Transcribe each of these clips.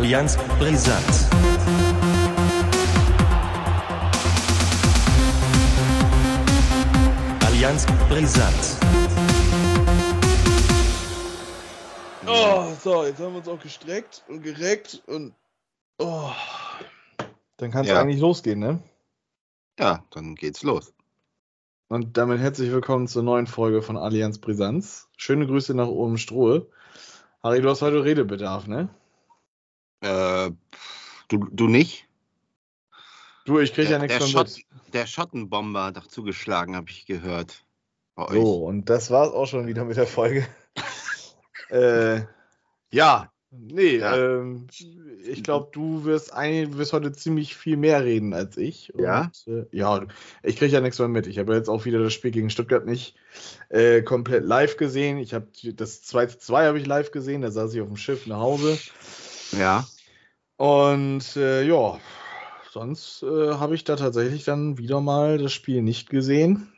Allianz Brisant. Allianz Brisant. Oh, so, jetzt haben wir uns auch gestreckt und gereckt und. Oh. Dann kann es Ja. eigentlich losgehen, ne? Ja, dann geht's los. Und damit herzlich willkommen zur neuen Folge von Allianz Brisanz. Schöne Grüße nach oben Strohe. Harry, du hast heute Redebedarf, ne? Äh, du, du nicht? Du, ich krieg ja nichts der, von Schott, mit. der Schottenbomber hat doch zugeschlagen, habe ich gehört. Bei euch. So, und das war's auch schon wieder mit der Folge. äh, ja, nee, Ja. Ähm, ich glaube, du wirst, ein, wirst heute ziemlich viel mehr reden als ich. Ja? Und, äh, ja, ich kriege ja nichts mehr mit. Ich habe jetzt auch wieder das Spiel gegen Stuttgart nicht äh, komplett live gesehen. Ich habe das 2-2 habe ich live gesehen, da saß ich auf dem Schiff nach Hause. Ja. Und äh, ja, sonst äh, habe ich da tatsächlich dann wieder mal das Spiel nicht gesehen.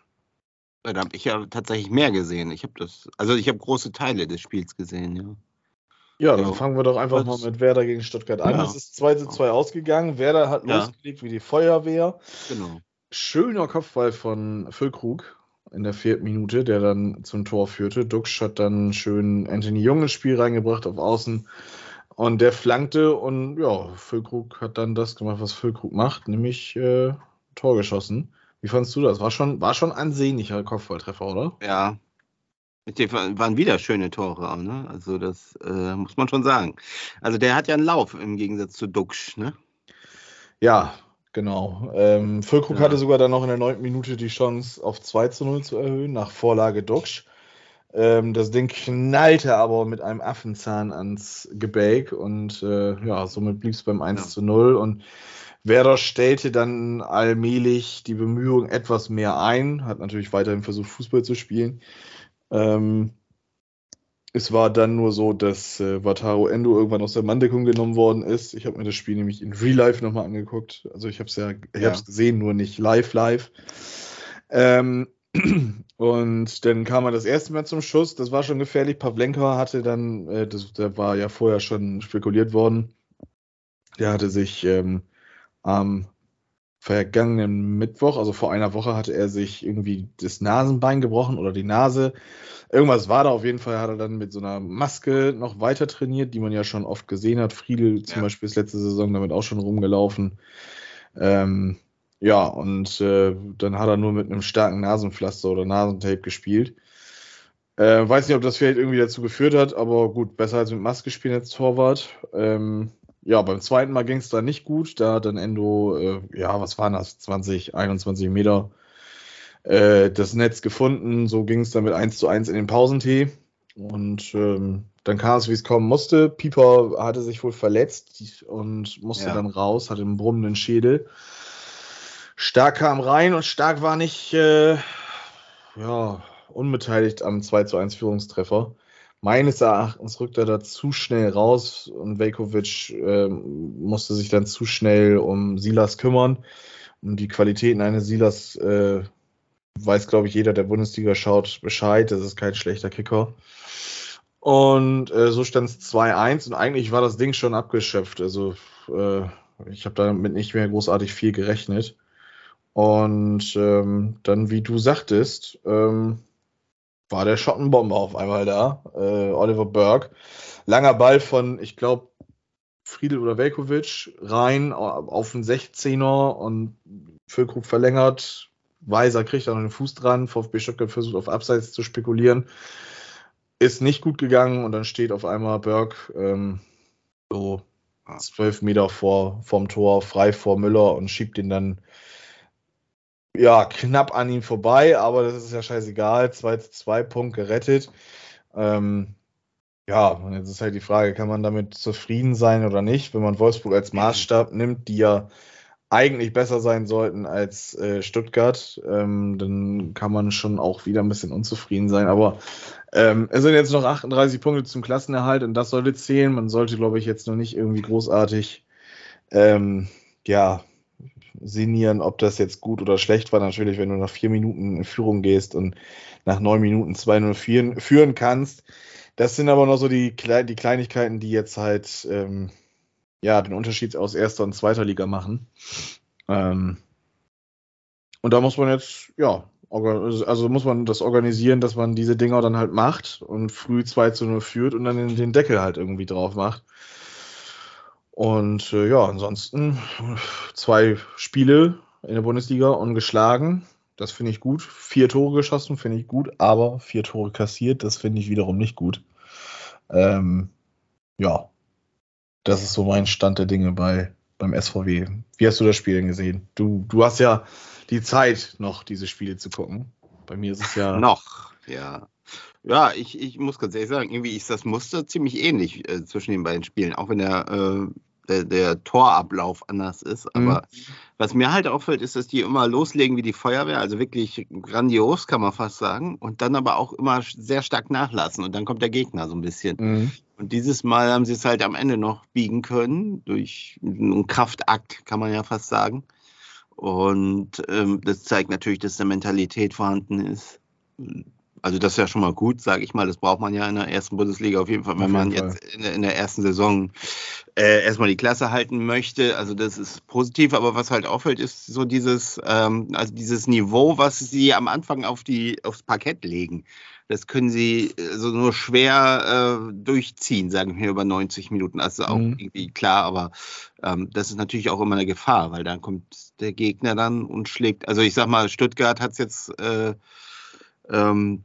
Da habe ich ja tatsächlich mehr gesehen. Ich habe das, also ich habe große Teile des Spiels gesehen, ja. Ja, dann Ja. fangen wir doch einfach mal mit Werder gegen Stuttgart an. Ja. Es ist 2 zu 2 ausgegangen. Werder hat Ja. losgelegt wie die Feuerwehr. Genau. Schöner Kopfball von Füllkrug in der vierten Minute, der dann zum Tor führte. Duxch hat dann schön Anthony Jung ins Spiel reingebracht auf Außen. Und der flankte und ja, Füllkrug hat dann das gemacht, was Füllkrug macht, nämlich äh, Tor geschossen. Wie fandst du das? War schon, war schon ansehnlicher Kopfballtreffer, oder? Ja. Dem waren wieder schöne Tore auch, ne? Also das äh, muss man schon sagen. Also der hat ja einen Lauf im Gegensatz zu Duxch, ne? Ja, genau. Ähm, Füllkrug Ja. hatte sogar dann noch in der neunten Minute die Chance, auf 2 zu 0 zu erhöhen, nach Vorlage Duxch. Ähm, das Ding knallte aber mit einem Affenzahn ans Gebälk und äh, ja, somit blieb es beim 1 Ja. zu 0 und Werder stellte dann allmählich die Bemühungen etwas mehr ein, hat natürlich weiterhin versucht, Fußball zu spielen. Ähm, es war dann nur so, dass äh, Wataru Endo irgendwann aus der Manndeckung genommen worden ist. Ich habe mir das Spiel nämlich in Real Life nochmal angeguckt. Also ich habe es ja, ich Ja. gesehen, nur nicht live live. Ähm, und dann kam er das erste Mal zum Schuss. Das war schon gefährlich. Pavlenka hatte dann, äh, das, der war ja vorher schon spekuliert worden. Der hatte sich ähm, am vergangenen Mittwoch, also vor einer Woche, hatte er sich irgendwie das Nasenbein gebrochen oder die Nase. Irgendwas war da auf jeden Fall, hat er dann mit so einer Maske noch weiter trainiert, die man ja schon oft gesehen hat. Friedel zum Ja. Beispiel ist letzte Saison damit auch schon rumgelaufen. Ähm, ja, und äh, dann hat er nur mit einem starken Nasenpflaster oder Nasentape gespielt. Äh, weiß nicht, ob das vielleicht irgendwie dazu geführt hat, aber gut, besser als mit Maske spielen als Torwart. Ähm, ja, beim zweiten Mal ging es da nicht gut. Da hat dann Endo, äh, ja, was waren das? 20, 21 Meter äh, das Netz gefunden. So ging es dann mit 1 zu 1 in den Pausentee. Und ähm, dann kam es, wie es kommen musste. Pieper hatte sich wohl verletzt und musste Ja. dann raus, hatte einen brummenden Schädel. Stark kam rein und Stark war nicht äh, ja, unbeteiligt am 2 zu 1 Führungstreffer. Meines Erachtens rückt er da zu schnell raus und Velkovic ähm, musste sich dann zu schnell um Silas kümmern. Um die Qualitäten eines Silas äh, weiß, glaube ich, jeder, der Bundesliga schaut, Bescheid. Das ist kein schlechter Kicker. Und äh, so stand es 2-1 und eigentlich war das Ding schon abgeschöpft. Also äh, ich habe damit nicht mehr großartig viel gerechnet. Und ähm, dann, wie du sagtest, ähm, war der Schottenbomber auf einmal da. Äh, Oliver Burke. Langer Ball von, ich glaube, Friedel oder Velkovic rein auf den 16er und Füllkrug verlängert. Weiser kriegt da noch den Fuß dran. VfB Stuttgart versucht auf Abseits zu spekulieren. Ist nicht gut gegangen und dann steht auf einmal Burke ähm, so zwölf Meter vor vom Tor frei vor Müller und schiebt ihn dann ja knapp an ihm vorbei, aber das ist ja scheißegal. 2 zu 2 Punkt gerettet. Ähm, ja, und jetzt ist halt die Frage, kann man damit zufrieden sein oder nicht, wenn man Wolfsburg als Maßstab nimmt, die ja eigentlich besser sein sollten als äh, Stuttgart, ähm, dann kann man schon auch wieder ein bisschen unzufrieden sein. Aber ähm, es sind jetzt noch 38 Punkte zum Klassenerhalt und das sollte zählen. Man sollte, glaube ich, jetzt noch nicht irgendwie großartig ähm, ja, sinnieren, ob das jetzt gut oder schlecht war. Natürlich, wenn du nach vier Minuten in Führung gehst und nach neun Minuten 2-0 führen, kannst. Das sind aber noch so die, Kle- die Kleinigkeiten, die jetzt halt ähm, ja, den Unterschied aus erster und zweiter Liga machen. Ähm, und da muss man jetzt, ja, also muss man das organisieren, dass man diese Dinger dann halt macht und früh 2 zu 0 führt und dann den Deckel halt irgendwie drauf macht. Und äh, ja, ansonsten zwei Spiele in der Bundesliga ungeschlagen. Das finde ich gut. Vier Tore geschossen, finde ich gut, aber vier Tore kassiert, das finde ich wiederum nicht gut. Ähm, ja, das ist so mein Stand der Dinge bei, beim SVW. Wie hast du das Spiel denn gesehen? Du, du hast ja die Zeit, noch diese Spiele zu gucken. Bei mir ist es ja. Noch, ja. Ja, ich, ich muss ganz ehrlich sagen, irgendwie ist das Muster ziemlich ähnlich äh, zwischen den beiden Spielen, auch wenn der, äh, der, der, Torablauf anders ist. Aber mhm. was mir halt auffällt, ist, dass die immer loslegen wie die Feuerwehr, also wirklich grandios, kann man fast sagen, und dann aber auch immer sehr stark nachlassen und dann kommt der Gegner so ein bisschen. Mhm. Und dieses Mal haben sie es halt am Ende noch biegen können, durch einen Kraftakt, kann man ja fast sagen. Und ähm, das zeigt natürlich, dass da Mentalität vorhanden ist also das ist ja schon mal gut, sage ich mal. Das braucht man ja in der ersten Bundesliga auf jeden Fall, wenn man Fall. jetzt in der, in der, ersten Saison äh, erstmal die Klasse halten möchte. Also das ist positiv, aber was halt auffällt, ist so dieses, ähm, also dieses Niveau, was sie am Anfang auf die, aufs Parkett legen. Das können sie also nur schwer äh, durchziehen, sagen wir über 90 Minuten. Also auch mhm. irgendwie klar, aber ähm, das ist natürlich auch immer eine Gefahr, weil dann kommt der Gegner dann und schlägt. Also ich sag mal, Stuttgart hat es jetzt äh, ähm,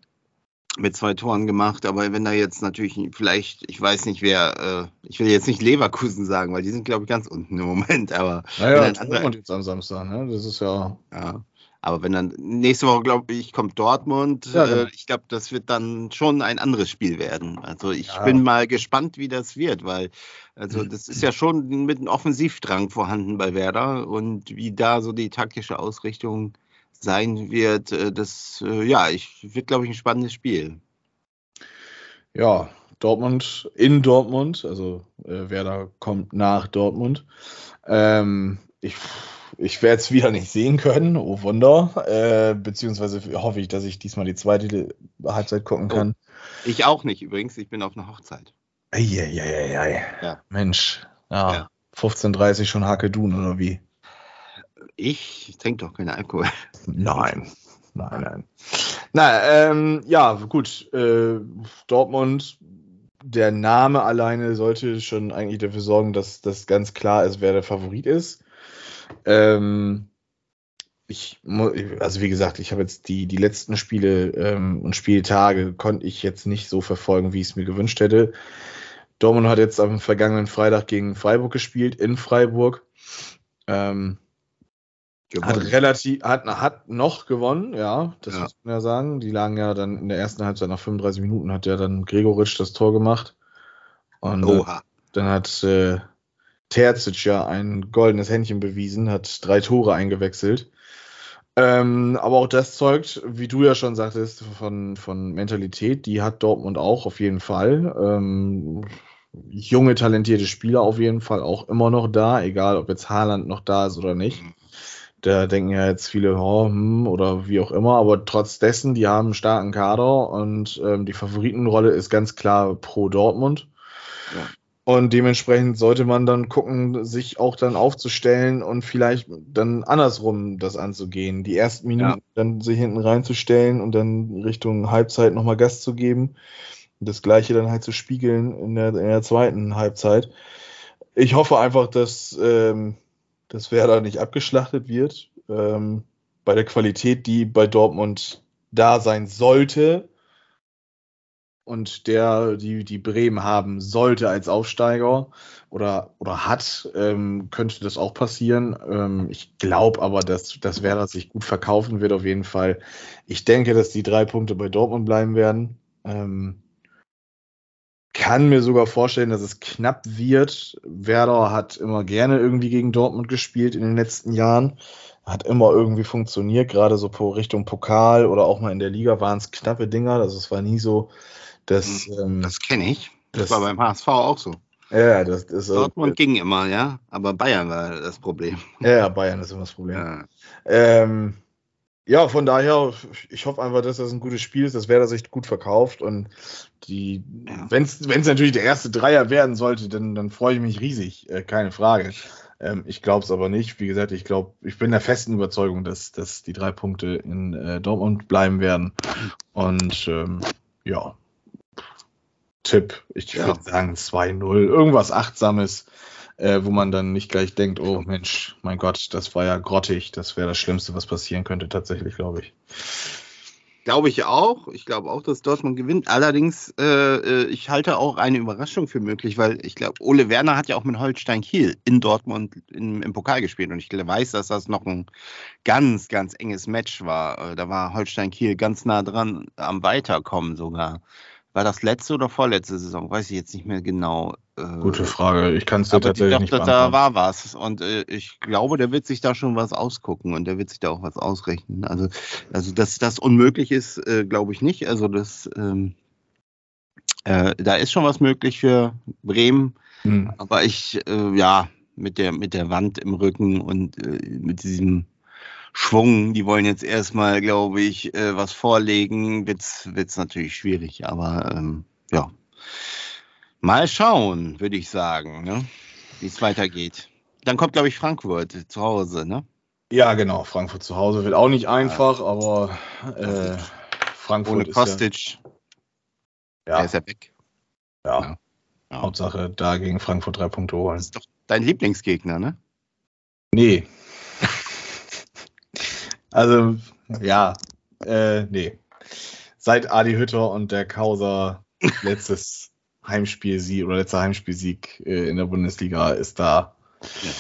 mit zwei Toren gemacht, aber wenn da jetzt natürlich vielleicht, ich weiß nicht wer, äh, ich will jetzt nicht Leverkusen sagen, weil die sind glaube ich ganz unten im Moment, aber naja, wenn dann andere, jetzt am Samstag, ne? Das ist ja. ja. Aber wenn dann nächste Woche, glaube ich, kommt Dortmund, ja, genau. äh, ich glaube, das wird dann schon ein anderes Spiel werden. Also ich ja. bin mal gespannt, wie das wird, weil also das ist ja schon mit einem Offensivdrang vorhanden bei Werder und wie da so die taktische Ausrichtung sein wird, äh, das, äh, ja, ich, wird, glaube ich, ein spannendes Spiel. Ja, Dortmund in Dortmund, also äh, Werder kommt nach Dortmund. Ähm, ich ich werde es wieder nicht sehen können, oh Wunder. Äh, beziehungsweise hoffe ich, dass ich diesmal die zweite Halbzeit gucken kann. Oh, ich auch nicht übrigens, ich bin auf einer Hochzeit. Eieieiei. Ja. Mensch, ja, ja. 15.30 schon Hake Dun oder wie? Ich trinke doch keinen Alkohol. Nein, nein, nein. Na, ähm, ja, gut. Äh, Dortmund, der Name alleine sollte schon eigentlich dafür sorgen, dass das ganz klar ist, wer der Favorit ist. Ähm, ich, also wie gesagt, ich habe jetzt die, die letzten Spiele ähm, und Spieltage konnte ich jetzt nicht so verfolgen, wie ich es mir gewünscht hätte. Dortmund hat jetzt am vergangenen Freitag gegen Freiburg gespielt, in Freiburg. Ähm, Gewonnen. Hat relativ, hat, hat noch gewonnen, ja, das ja. muss man ja sagen. Die lagen ja dann in der ersten Halbzeit nach 35 Minuten hat ja dann Gregoritsch das Tor gemacht. Und äh, Oha. dann hat äh, Terzic ja ein goldenes Händchen bewiesen, hat drei Tore eingewechselt. Ähm, aber auch das zeugt, wie du ja schon sagtest, von, von Mentalität, die hat Dortmund auch auf jeden Fall. Ähm, junge, talentierte Spieler auf jeden Fall auch immer noch da, egal ob jetzt Haaland noch da ist oder nicht. Mhm. Da denken ja jetzt viele, oh, hm, oder wie auch immer, aber trotz dessen, die haben einen starken Kader und ähm, die Favoritenrolle ist ganz klar pro Dortmund. Ja. Und dementsprechend sollte man dann gucken, sich auch dann aufzustellen und vielleicht dann andersrum das anzugehen. Die ersten Minuten ja. dann sich hinten reinzustellen und dann Richtung Halbzeit nochmal Gas zu geben. Das gleiche dann halt zu spiegeln in der, in der zweiten Halbzeit. Ich hoffe einfach, dass ähm, dass Werder nicht abgeschlachtet wird. Ähm, bei der Qualität, die bei Dortmund da sein sollte und der, die, die Bremen haben sollte als Aufsteiger oder, oder hat, ähm, könnte das auch passieren. Ähm, ich glaube aber, dass, dass Werder sich gut verkaufen wird auf jeden Fall. Ich denke, dass die drei Punkte bei Dortmund bleiben werden. Ähm, kann mir sogar vorstellen, dass es knapp wird. Werder hat immer gerne irgendwie gegen Dortmund gespielt in den letzten Jahren. Hat immer irgendwie funktioniert, gerade so Richtung Pokal oder auch mal in der Liga waren es knappe Dinger. Also es war nie so, dass. Hm, ähm, das kenne ich. Das, das, war beim HSV auch so. Ja, das ist. Dortmund äh, ging immer, ja. Aber Bayern war das Problem. Ja, Bayern ist immer das Problem. Ja. Ähm, ja, von daher, ich hoffe einfach, dass das ein gutes Spiel ist, dass Werder sich gut verkauft und die, Ja. wenn es natürlich der erste Dreier werden sollte, dann, dann freue ich mich riesig, äh, keine Frage. Ähm, ich glaube es aber nicht. Wie gesagt, ich glaube, ich bin der festen Überzeugung, dass, dass die drei Punkte in äh, Dortmund bleiben werden. Und ähm, ja, Tipp, ich Ja. würde sagen 2-0, irgendwas Achtsames, äh, wo man dann nicht gleich denkt, oh Mensch, mein Gott, das war ja grottig, das wäre das Schlimmste, was passieren könnte, tatsächlich, glaube ich. Glaube ich auch. Ich glaube auch, dass Dortmund gewinnt. Allerdings, äh, äh, ich halte auch eine Überraschung für möglich, weil ich glaube, Ole Werner hat ja auch mit Holstein Kiel in Dortmund im, im Pokal gespielt und ich weiß, dass das noch ein ganz, ganz enges Match war. Äh, Da war Holstein Kiel ganz nah dran am Weiterkommen sogar. War das letzte oder vorletzte Saison? Weiß ich jetzt nicht mehr genau. Äh, Gute Frage. Ich kann es dir ich tatsächlich glaube, nicht da, da beantworten. war was. Und äh, ich glaube, der wird sich da schon was ausgucken und der wird sich da auch was ausrechnen. Also, also dass das unmöglich ist, äh, glaube ich nicht. Also das, ähm, äh, da ist schon was möglich für Bremen. Hm. Aber ich, äh, ja, mit der, mit der Wand im Rücken und äh, mit diesem Schwung, die wollen jetzt erstmal, glaube ich, was vorlegen, wird's wird's natürlich schwierig. Aber ähm, ja, mal schauen, würde ich sagen, ne? wie es weitergeht. Dann kommt, glaube ich, Frankfurt zu Hause, ne? Ja, genau. Frankfurt zu Hause wird auch nicht einfach, aber äh, Frankfurt Ohne ist Kostic, ja, ja, ist ja weg. ja. Ja. Hauptsache da gegen Frankfurt drei Punkte holen. Das ist doch dein Lieblingsgegner, ne? Nee. also, ja, äh, nee. Seit Adi Hütter und der Kauser letztes Heimspielsieg oder letzter Heimspielsieg äh, in der Bundesliga ist da Ja.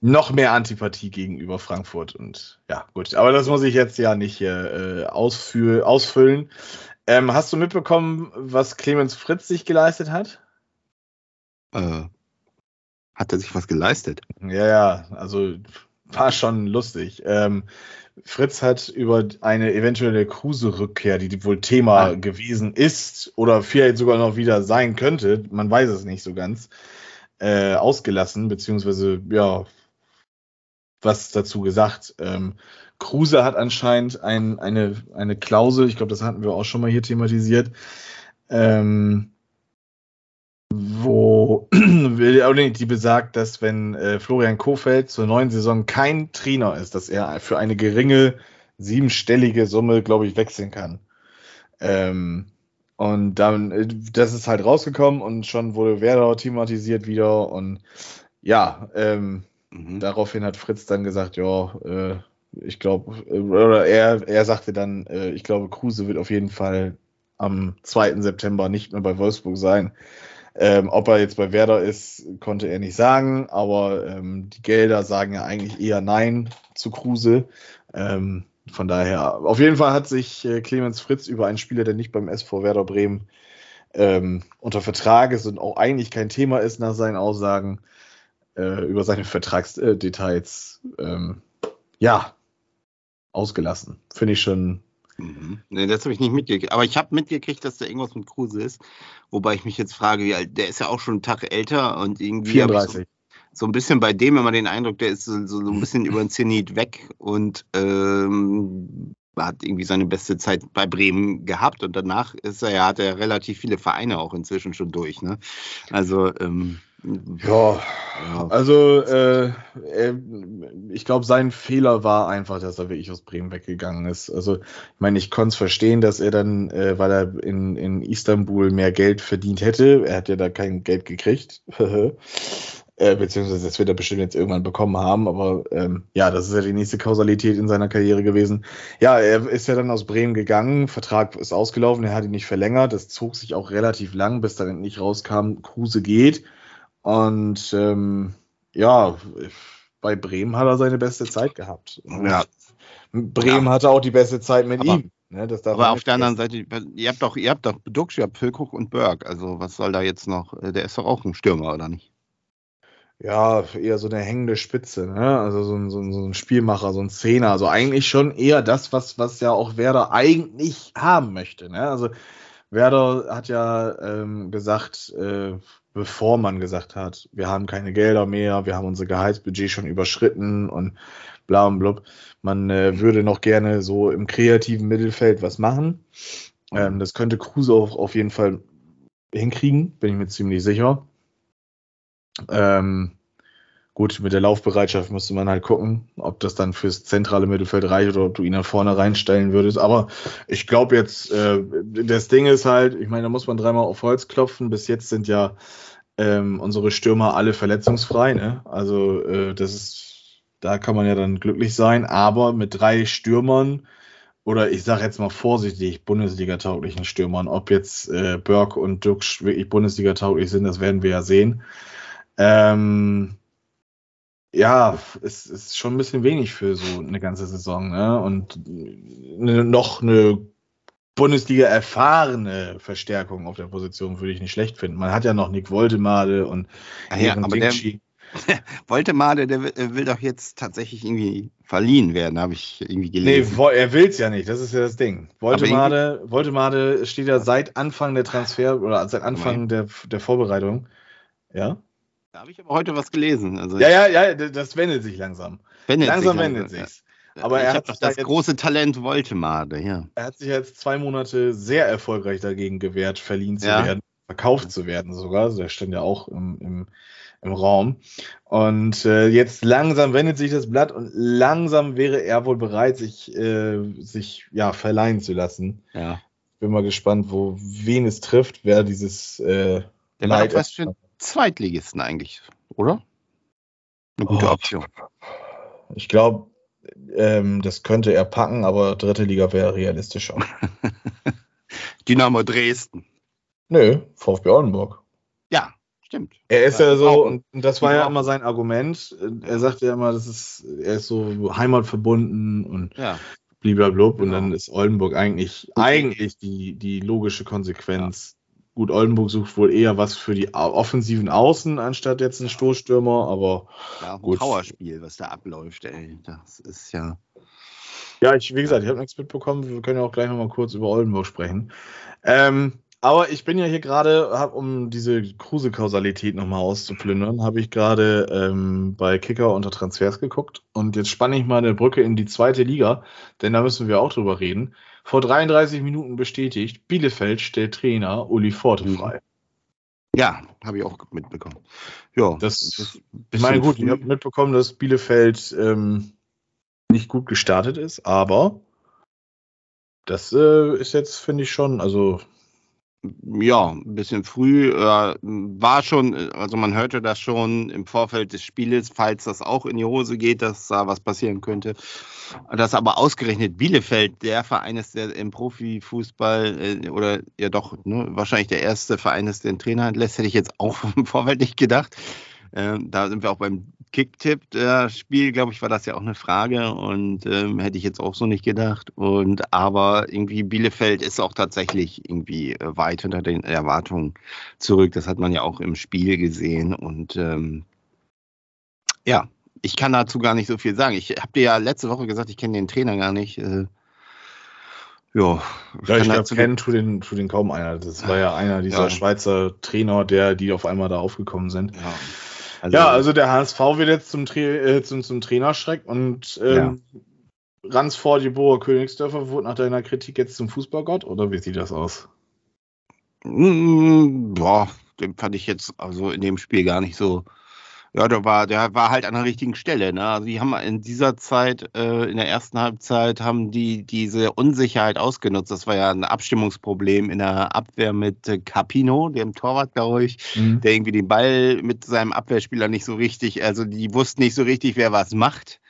noch mehr Antipathie gegenüber Frankfurt. Und ja, gut. Aber das muss ich jetzt ja nicht hier äh, ausfü ausfüllen. Ähm, hast du mitbekommen, was Clemens Fritz sich geleistet hat? Äh, hat er sich was geleistet? Ja, ja, also war schon lustig. Ähm, Fritz hat über eine eventuelle Kruse-Rückkehr, die wohl Thema Ah. gewesen ist oder vielleicht sogar noch wieder sein könnte, man weiß es nicht so ganz, äh, ausgelassen, beziehungsweise, ja, was dazu gesagt. Ähm, Kruse hat anscheinend ein, eine, eine Klausel, ich glaube, das hatten wir auch schon mal hier thematisiert, ähm, wo die besagt, dass wenn äh, Florian Kofeld zur neuen Saison kein Trainer ist, dass er für eine geringe siebenstellige Summe, glaube ich, wechseln kann. Ähm, und dann, äh, das ist halt rausgekommen und schon wurde Werder thematisiert wieder und ja, ähm, Mhm. daraufhin hat Fritz dann gesagt, ja, äh, ich glaube, äh, oder er, er sagte dann, äh, ich glaube, Kruse wird auf jeden Fall am 2. September nicht mehr bei Wolfsburg sein. Ähm, ob er jetzt bei Werder ist, konnte er nicht sagen, aber ähm, die Gelder sagen ja eigentlich eher Nein zu Kruse. Ähm, von daher, auf jeden Fall hat sich äh, Clemens Fritz über einen Spieler, der nicht beim SV Werder Bremen ähm, unter Vertrag ist und auch eigentlich kein Thema ist nach seinen Aussagen, äh, über seine Vertragsdetails, ähm, ja, ausgelassen. Finde ich schon. Mhm. Nee, das habe ich nicht mitgekriegt. Aber ich habe mitgekriegt, dass da irgendwas mit Kruse ist. Wobei ich mich jetzt frage, wie alt, der ist ja auch schon einen Tag älter und irgendwie habe ich so, 34. so ein bisschen bei dem immer den Eindruck, der ist so, so, so ein bisschen über den Zenit weg und ähm, hat irgendwie seine beste Zeit bei Bremen gehabt und danach ist er ja, hat er relativ viele Vereine auch inzwischen schon durch. Ne? Also ähm, Ja, ja. also äh, ich glaube, sein Fehler war einfach, dass er wirklich aus Bremen weggegangen ist. Also, ich meine, ich konnte es verstehen, dass er dann, äh, weil er in, in Istanbul mehr Geld verdient hätte, er hat ja da kein Geld gekriegt, äh, beziehungsweise das wird er bestimmt jetzt irgendwann bekommen haben, aber ähm, ja, das ist ja die nächste Kausalität in seiner Karriere gewesen. Ja, er ist ja dann aus Bremen gegangen, Vertrag ist ausgelaufen, er hat ihn nicht verlängert, das zog sich auch relativ lang, bis dann endlich rauskam, Kruse geht. Und ähm, ja, bei Bremen hat er seine beste Zeit gehabt. Ja. Bremen hatte auch die beste Zeit mit Aber- ihm. Ne, Aber auf der anderen. Seite, ihr habt doch, ihr habt doch Duxch, ihr habt Füllkrug und Berg. Also was soll da jetzt noch? Äh, Der ist doch auch ein Stürmer, oder nicht? Ja, eher so eine hängende Spitze, ne? Also so ein, so, ein, so ein Spielmacher, so ein Zehner. Also eigentlich schon eher das, was, was ja auch Werder eigentlich haben möchte. Ne? Also Werder hat ja ähm, gesagt, äh, bevor man gesagt hat, wir haben keine Gelder mehr, wir haben unser Gehaltsbudget schon überschritten und bla und blub. Man äh, würde noch gerne so im kreativen Mittelfeld was machen. Ähm, das könnte Kruse auch auf jeden Fall hinkriegen, bin ich mir ziemlich sicher. Ähm, gut, mit der Laufbereitschaft müsste man halt gucken, ob das dann fürs zentrale Mittelfeld reicht oder ob du ihn nach vorne reinstellen würdest. Aber ich glaube jetzt, äh, das Ding ist halt, ich meine, da muss man dreimal auf Holz klopfen. Bis jetzt sind ja ähm, unsere Stürmer alle verletzungsfrei. Ne? Also äh, das ist, da kann man ja dann glücklich sein. Aber mit drei Stürmern oder ich sage jetzt mal vorsichtig, Bundesliga-tauglichen Stürmern, ob jetzt äh, Burke und Dux wirklich Bundesliga-tauglich sind, das werden wir ja sehen. Ähm, ja, es ist schon ein bisschen wenig für so eine ganze Saison. Ne? Und ne, noch eine Bundesliga erfahrene Verstärkung auf der Position würde ich nicht schlecht finden. Man hat ja noch Nick Woltemade und ah ja, aber der, Woltemade, der will, will, doch jetzt tatsächlich irgendwie verliehen werden, habe ich irgendwie gelesen. Nee, er will es ja nicht, das ist ja das Ding. Woltemade, Woltemade steht ja seit Anfang der Transfer oder seit Anfang der, der Vorbereitung. Ja. Da habe ich aber heute was gelesen. Also ja, ja, ja, das wendet sich langsam. Wendet langsam sich wendet langsam, sich's. Aber ich er hat doch das jetzt, große Talent Woltemade, ja. Er hat sich jetzt zwei Monate sehr erfolgreich dagegen gewehrt, verliehen zu ja. werden, verkauft zu werden sogar. Also der stand ja auch im, im, im Raum. Und äh, jetzt langsam wendet sich das Blatt und langsam wäre er wohl bereit, sich, äh, sich ja, verleihen zu lassen. Ja. Bin mal gespannt, wo wen es trifft, wer dieses äh, der Leid was für Zweitligisten eigentlich, oder? Eine gute oh. Option. Ich glaube, ähm, das könnte er packen, aber dritte Liga wäre realistischer. Dynamo Dresden. Nö, VfB Oldenburg. Ja, stimmt. Er ist ja, ja so, und das war ja immer sein Argument. Er sagte ja immer, das ist, er ist so heimatverbunden und ja. bliblablub. Genau. Und dann ist Oldenburg eigentlich, eigentlich die, die logische Konsequenz Gut, Oldenburg sucht wohl eher was für die offensiven Außen anstatt jetzt einen Stoßstürmer, aber ja, gut. Powerspiel, was da abläuft, ey. Das ist ja. Ja, ich, wie gesagt, ich habe nichts mitbekommen. Wir können ja auch gleich nochmal kurz über Oldenburg sprechen. Ähm, aber ich bin ja hier gerade, um diese Kruse-Kausalität nochmal auszuplündern, habe ich gerade ähm, bei Kicker unter Transfers geguckt. Und jetzt spanne ich mal eine Brücke in die zweite Liga, denn da müssen wir auch drüber reden vor 33 Minuten bestätigt, Bielefeld stellt Trainer Uli Forte mhm. frei. Ja, habe ich auch mitbekommen. Ja, das, das ich meine, gut, ich habe mitbekommen, dass Bielefeld ähm, nicht gut gestartet ist, aber das äh, ist jetzt, finde ich schon, also ja, ein bisschen früh. Äh, war schon, also man hörte das schon im Vorfeld des Spieles, falls das auch in die Hose geht, dass da was passieren könnte. Dass aber ausgerechnet Bielefeld der Verein ist, der im Profifußball äh, oder ja doch ne, wahrscheinlich der erste Verein ist, der den Trainer entlässt, hätte ich jetzt auch im Vorfeld nicht gedacht. Äh, da sind wir auch beim Kicktipp-Spiel, glaube ich, war das ja auch eine Frage und ähm, hätte ich jetzt auch so nicht gedacht. Und aber irgendwie Bielefeld ist auch tatsächlich irgendwie äh, weit hinter den Erwartungen zurück. Das hat man ja auch im Spiel gesehen und ähm, ja, ich kann dazu gar nicht so viel sagen. Ich habe dir ja letzte Woche gesagt, ich kenne den Trainer gar nicht. Äh, ja, ich, ja, ich glaube, kennen tut den, tut den kaum einer. Das war ja einer dieser ja. Schweizer Trainer, der, die auf einmal da aufgekommen sind. Ja. Also, ja, also der HSV wird jetzt zum, Tra äh, zum, zum Trainerschreck und ähm, ja. Ransford, Jeboa Königsdörfer wurde nach deiner Kritik jetzt zum Fußballgott oder wie sieht das aus? Mm, boah, den fand ich jetzt also in dem Spiel gar nicht so ja, der war, der war halt an der richtigen Stelle. Ne? Also die haben in dieser Zeit, äh, in der ersten Halbzeit, haben die diese Unsicherheit ausgenutzt. Das war ja ein Abstimmungsproblem in der Abwehr mit äh, Capino, dem Torwart, glaube ich, mhm. der irgendwie den Ball mit seinem Abwehrspieler nicht so richtig, also die wussten nicht so richtig, wer was macht.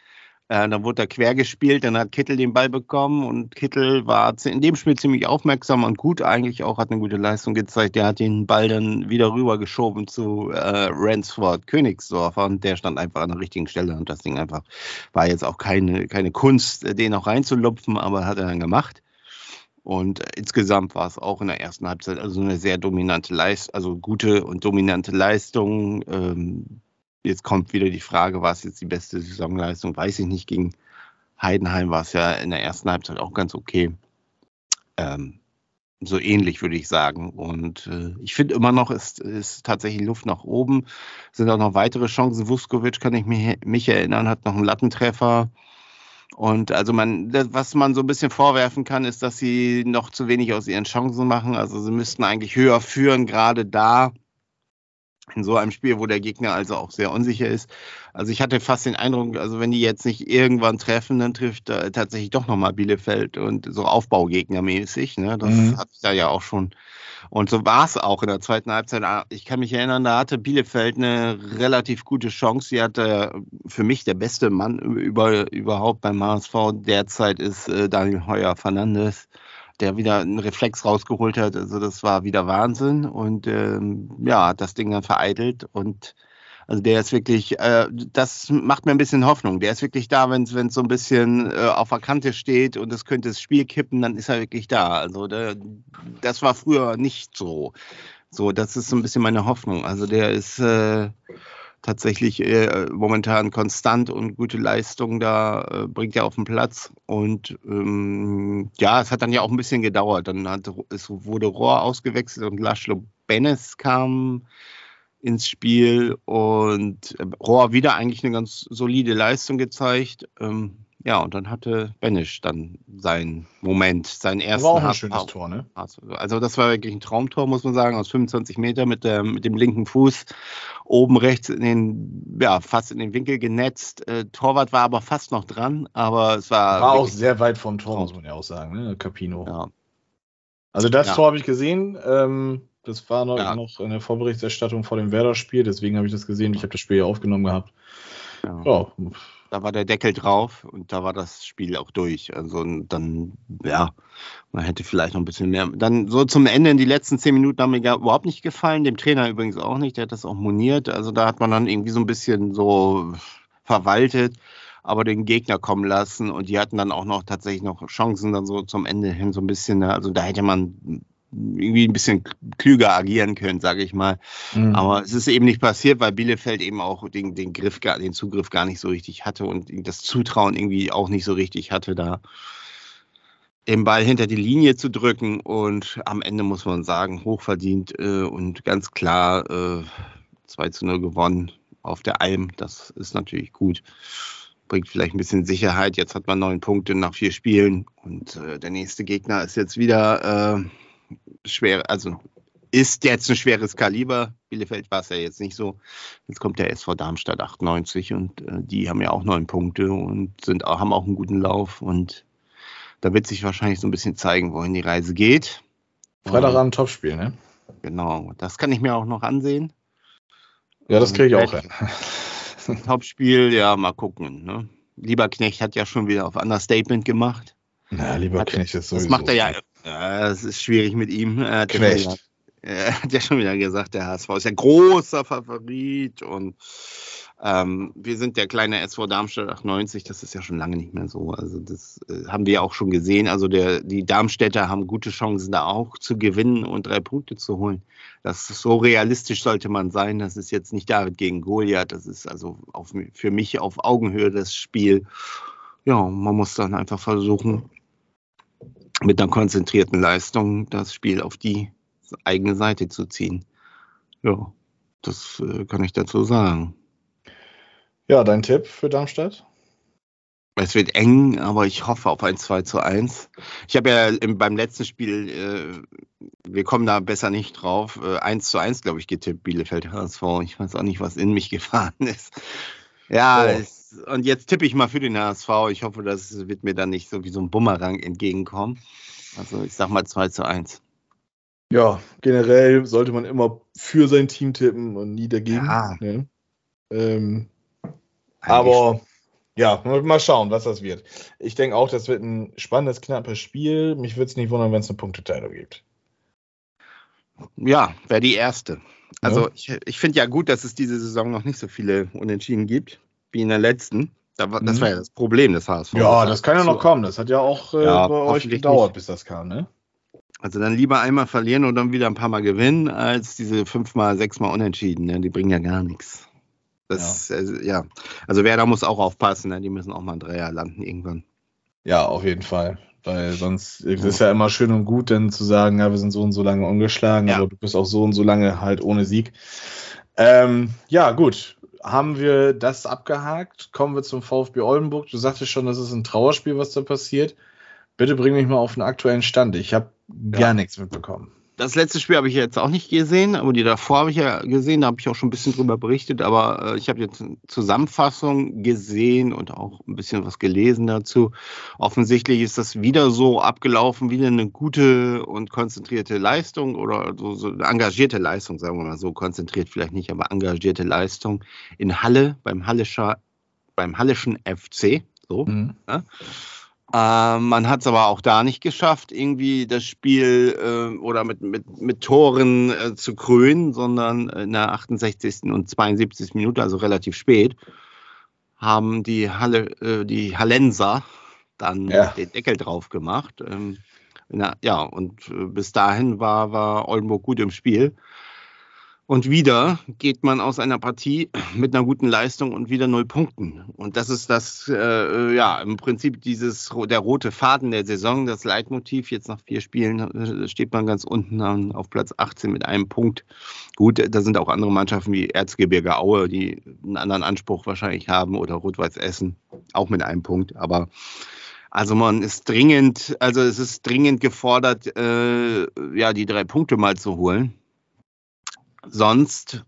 Äh, dann wurde er quer gespielt, dann hat Kittel den Ball bekommen und Kittel war in dem Spiel ziemlich aufmerksam und gut eigentlich auch, hat eine gute Leistung gezeigt. Der hat den Ball dann wieder rübergeschoben zu äh, Ransford Königsdorfer und der stand einfach an der richtigen Stelle und das Ding einfach war jetzt auch keine, keine Kunst, den auch reinzulupfen, aber hat er dann gemacht. Und insgesamt war es auch in der ersten Halbzeit also eine sehr dominante Leistung, also gute und dominante Leistung. Ähm, Jetzt kommt wieder die Frage, war es jetzt die beste Saisonleistung? Weiß ich nicht. Gegen Heidenheim war es ja in der ersten Halbzeit auch ganz okay. Ähm, so ähnlich, würde ich sagen. Und äh, ich finde immer noch, ist, ist tatsächlich Luft nach oben. Sind auch noch weitere Chancen. Vuskovic, kann ich mich, mich erinnern, hat noch einen Lattentreffer. Und also man, was man so ein bisschen vorwerfen kann, ist, dass sie noch zu wenig aus ihren Chancen machen. Also sie müssten eigentlich höher führen, gerade da in so einem Spiel, wo der Gegner also auch sehr unsicher ist. Also ich hatte fast den Eindruck, also wenn die jetzt nicht irgendwann treffen, dann trifft äh, tatsächlich doch nochmal Bielefeld und so Aufbaugegnermäßig. Ne? Das mhm. hatte ich da ja auch schon. Und so war es auch in der zweiten Halbzeit. Ah, ich kann mich erinnern, da hatte Bielefeld eine relativ gute Chance. Sie hatte für mich der beste Mann über, überhaupt beim HSV derzeit ist äh, Daniel Heuer Fernandes der wieder einen Reflex rausgeholt hat. Also das war wieder Wahnsinn und ähm, ja, hat das Ding dann vereitelt und also der ist wirklich, äh, das macht mir ein bisschen Hoffnung. Der ist wirklich da, wenn es so ein bisschen äh, auf der Kante steht und es könnte das Spiel kippen, dann ist er wirklich da. Also der, das war früher nicht so. So, das ist so ein bisschen meine Hoffnung. Also der ist äh, tatsächlich äh, momentan konstant und gute Leistung da äh, bringt er auf den Platz. Und ähm, ja, es hat dann ja auch ein bisschen gedauert. Dann hat, es wurde Rohr ausgewechselt und Laszlo Benes kam ins Spiel und äh, Rohr wieder eigentlich eine ganz solide Leistung gezeigt. Ähm, ja, und dann hatte Benisch dann seinen Moment, seinen ersten. War auch ein schönes Tor, ne? Also das war wirklich ein Traumtor, muss man sagen, aus 25 Meter mit, der, mit dem linken Fuß oben rechts in den, ja, fast in den Winkel genetzt. Äh, Torwart war aber fast noch dran, aber es war. War auch sehr weit vom Tor, muss man ja auch sagen, ne? Capino. Ja. Also das ja. Tor habe ich gesehen. Ähm, das war noch, ja. noch in der Vorberichterstattung vor dem Werder-Spiel, deswegen habe ich das gesehen. Ich habe das Spiel ja aufgenommen gehabt. Ja. ja da war der Deckel drauf und da war das Spiel auch durch. Also dann, ja, man hätte vielleicht noch ein bisschen mehr. Dann so zum Ende in die letzten zehn Minuten haben mir überhaupt nicht gefallen, dem Trainer übrigens auch nicht, der hat das auch moniert. Also da hat man dann irgendwie so ein bisschen so verwaltet, aber den Gegner kommen lassen und die hatten dann auch noch tatsächlich noch Chancen dann so zum Ende hin so ein bisschen. Ne? Also da hätte man irgendwie ein bisschen klüger agieren können, sage ich mal. Mhm. Aber es ist eben nicht passiert, weil Bielefeld eben auch den, den Griff, den Zugriff gar nicht so richtig hatte und das Zutrauen irgendwie auch nicht so richtig hatte, da den Ball hinter die Linie zu drücken. Und am Ende muss man sagen, hochverdient äh, und ganz klar äh, 2 zu 0 gewonnen auf der Alm. Das ist natürlich gut. Bringt vielleicht ein bisschen Sicherheit. Jetzt hat man neun Punkte nach vier Spielen und äh, der nächste Gegner ist jetzt wieder äh, schwer, also ist jetzt ein schweres Kaliber. Bielefeld war es ja jetzt nicht so. Jetzt kommt der SV Darmstadt 98 und äh, die haben ja auch neun Punkte und sind auch, haben auch einen guten Lauf. Und da wird sich wahrscheinlich so ein bisschen zeigen, wohin die Reise geht. Freitagabend Topspiel, ne? Genau, das kann ich mir auch noch ansehen. Ja, das kriege ich auch hin. Topspiel, ja, mal gucken. Ne? Lieberknecht hat ja schon wieder auf Understatement gemacht. Na, Lieberknecht ist sowieso. Das macht er ja ja, es ist schwierig mit ihm. Er hat, Knecht. er hat ja schon wieder gesagt, der HSV ist ja großer Favorit und ähm, wir sind der kleine SV Darmstadt 98, das ist ja schon lange nicht mehr so. Also das äh, haben wir auch schon gesehen. Also der, die Darmstädter haben gute Chancen, da auch zu gewinnen und drei Punkte zu holen. Das ist so realistisch sollte man sein. Das ist jetzt nicht David gegen Goliath. Das ist also auf, für mich auf Augenhöhe das Spiel. Ja, man muss dann einfach versuchen, mit einer konzentrierten Leistung das Spiel auf die eigene Seite zu ziehen. Ja, das äh, kann ich dazu sagen. Ja, dein Tipp für Darmstadt? Es wird eng, aber ich hoffe auf ein 2 zu 1. Ich habe ja im, beim letzten Spiel, äh, wir kommen da besser nicht drauf, äh, 1 zu 1, glaube ich, getippt, Bielefeld HSV. Ich weiß auch nicht, was in mich gefahren ist. Ja, oh. es, und jetzt tippe ich mal für den HSV. Ich hoffe, das wird mir dann nicht so wie so ein Bumerang entgegenkommen. Also ich sag mal 2 zu 1. Ja, generell sollte man immer für sein Team tippen und nie dagegen. Ja. Ne? Ähm, aber ja, mal schauen, was das wird. Ich denke auch, das wird ein spannendes, knappes Spiel. Mich würde es nicht wundern, wenn es eine Punkteteilung gibt. Ja, wäre die erste. Also ja. ich, ich finde ja gut, dass es diese Saison noch nicht so viele Unentschieden gibt wie in der letzten. Das war mhm. ja das Problem des HSV. Ja, das kann ja noch kommen. Das hat ja auch äh, ja, bei euch gedauert, nicht. bis das kam, ne? Also dann lieber einmal verlieren und dann wieder ein paar Mal gewinnen, als diese fünfmal, sechsmal Unentschieden. Ne? Die bringen ja gar nichts. Das, ja. Also, ja. Also Werder muss auch aufpassen, ne? die müssen auch mal ein Dreier landen irgendwann. Ja, auf jeden Fall. Weil sonst ist es ja immer schön und gut, dann zu sagen, ja, wir sind so und so lange ungeschlagen, Ja. aber du bist auch so und so lange halt ohne Sieg. Ähm, ja, gut. Haben wir das abgehakt? Kommen wir zum VfB Oldenburg. Du sagtest schon, das ist ein Trauerspiel, was da passiert. Bitte bring mich mal auf den aktuellen Stand. Ich habe gar Ja. nichts mitbekommen. Das letzte Spiel habe ich jetzt auch nicht gesehen, aber die davor habe ich ja gesehen, da habe ich auch schon ein bisschen drüber berichtet, aber äh, ich habe jetzt eine Zusammenfassung gesehen und auch ein bisschen was gelesen dazu. Offensichtlich ist das wieder so abgelaufen, wieder eine gute und konzentrierte Leistung oder so, so eine engagierte Leistung, sagen wir mal so, konzentriert vielleicht nicht, aber engagierte Leistung in Halle beim Hallischer, beim Hallischen FC. So. Mhm. Äh, man hat es aber auch da nicht geschafft, irgendwie das Spiel äh, oder mit, mit, mit Toren äh, zu krönen, sondern in der 68. und 72. Minute, also relativ spät, haben die Halle, äh, die Hallenser dann Ja. den Deckel drauf gemacht. Ähm, na, ja, und äh, bis dahin war, war Oldenburg gut im Spiel. Und wieder geht man aus einer Partie mit einer guten Leistung und wieder null Punkten. Und das ist das, äh, ja, im Prinzip dieses, der rote Faden der Saison, das Leitmotiv. Jetzt nach vier Spielen äh, steht man ganz unten auf Platz 18 mit einem Punkt. Gut, da sind auch andere Mannschaften wie Erzgebirge Aue, die einen anderen Anspruch wahrscheinlich haben oder Rot-Weiß Essen, auch mit einem Punkt. Aber also man ist dringend, also es ist dringend gefordert, äh, ja, die drei Punkte mal zu holen. Sonst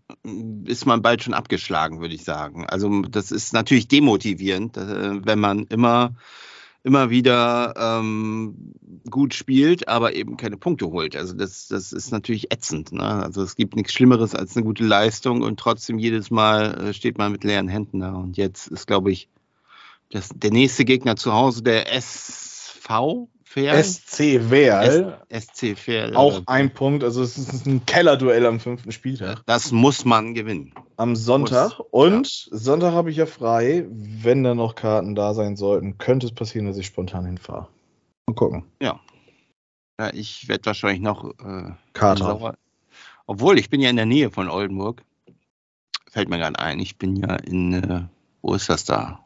ist man bald schon abgeschlagen, würde ich sagen. Also das ist natürlich demotivierend, äh, wenn man immer, immer wieder ähm, gut spielt, aber eben keine Punkte holt. Also das, das ist natürlich ätzend. Ne? Also es gibt nichts Schlimmeres als eine gute Leistung und trotzdem jedes Mal äh, steht man mit leeren Händen da. Und jetzt ist, glaube ich, das, der nächste Gegner zu Hause der SV Fair. SC Werl, SC Fair. auch ein Punkt. Also es ist ein Kellerduell am fünften Spieltag. Das muss man gewinnen. Am Sonntag. Muss, Und Sonntag habe ich ja frei. Wenn da noch Karten da sein sollten, könnte es passieren, dass ich spontan hinfahre. Mal gucken. Ja, ich werde wahrscheinlich noch äh. Sauer- Obwohl, ich bin ja in der Nähe von Oldenburg. Fällt mir gerade ein. Ich bin ja in, äh, wo ist das da?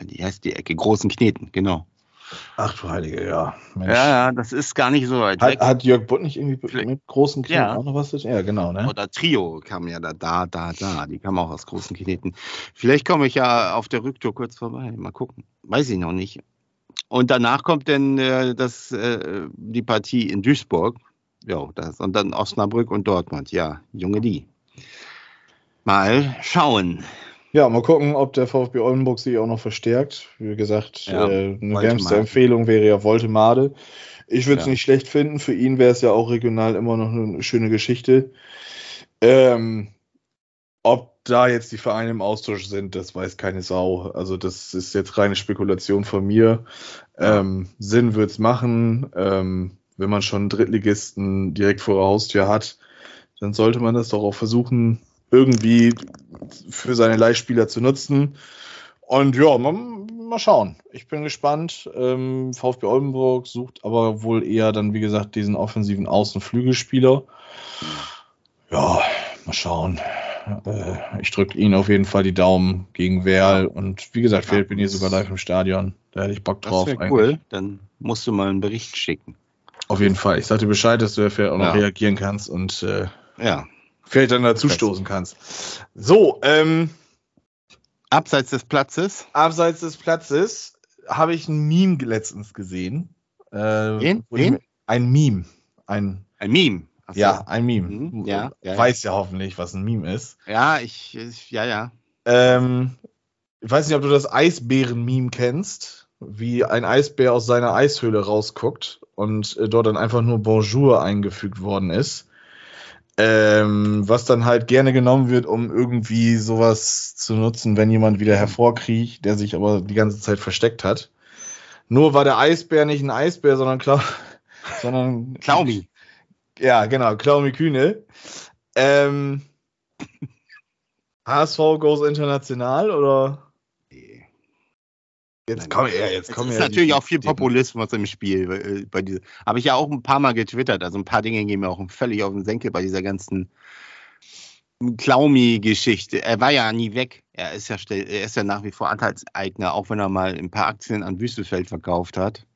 Die heißt die Ecke Großen Kneten, genau. Ach du Heilige, ja. Mensch. Ja, ja, das ist gar nicht so weit Hat, weg. hat Jörg Butt nicht irgendwie Vielleicht- mit großen Kindern Ja. auch noch was? zu tun? Ja, genau, ne? Oder Trio kam ja da, da, da, da. Die kam auch aus Großen Kneten. Vielleicht komme ich ja auf der Rücktour kurz vorbei. Mal gucken. Weiß ich noch nicht. Und danach kommt dann äh, das, äh, die Partie in Duisburg. Ja, das, und dann Osnabrück und Dortmund. Ja, Junge die. Mal schauen. Ja, mal gucken, ob der VfB Oldenburg sich auch noch verstärkt. Wie gesagt, Ja, äh, eine wärmste Empfehlung wäre ja Voltemade. Ich würde es Ja. nicht schlecht finden. Für ihn wäre es ja auch regional immer noch eine schöne Geschichte. Ähm, ob da jetzt die Vereine im Austausch sind, das weiß keine Sau. Also das ist jetzt reine Spekulation von mir. Ähm, Sinn es machen. Ähm, wenn man schon einen Drittligisten direkt vor der Haustür hat, dann sollte man das doch auch versuchen, irgendwie für seine Leihspieler zu nutzen. Und ja, mal, mal schauen. Ich bin gespannt. Ähm, VfB Oldenburg sucht aber wohl eher dann, wie gesagt, diesen offensiven Außenflügelspieler. Ja, mal schauen. Äh, ich drücke Ihnen auf jeden Fall die Daumen gegen Werl. Und wie gesagt, vielleicht bin ich das- sogar live im Stadion. Da hätte ich Bock Das drauf. wäre eigentlich. cool. Dann musst du mal einen Bericht schicken. Auf jeden Fall. Ich sagte Bescheid, dass du vielleicht auch noch Ja. reagieren kannst und äh, Ja. Vielleicht dann dazu stoßen kannst. So, ähm, Abseits des Platzes. abseits des Platzes habe ich ein Meme letztens gesehen. Äh, Wen? Wen? Ein Meme. Ein, Ein Meme. So. ja, ein Meme. Mhm, ja, ja, ja. Weiß ja hoffentlich, was ein Meme ist. Ja, ich, ich ja, ja. Ähm, ich weiß nicht, ob du das Eisbären-Meme kennst, wie ein Eisbär aus seiner Eishöhle rausguckt und äh, dort dann einfach nur Bonjour eingefügt worden ist. Ähm, was dann halt gerne genommen wird, um irgendwie sowas zu nutzen, wenn jemand wieder hervorkriecht, der sich aber die ganze Zeit versteckt hat. Nur war der Eisbär nicht ein Eisbär, sondern Klau sondern Klaumi. ja, genau, Klaumi Kühne. Ähm, HSV goes international oder? Jetzt komm, ja, jetzt Es kommen ist ja natürlich die- auch viel Populismus im Spiel. äh, Bei diese, habe ich ja auch ein paar Mal getwittert. Also ein paar Dinge gehen mir auch völlig auf den Senkel bei dieser ganzen Klaumi-Geschichte. Er war ja nie weg. Er ist ja, er ist ja nach wie vor Anteilseigner, auch wenn er mal ein paar Aktien an Wüstefeld verkauft hat.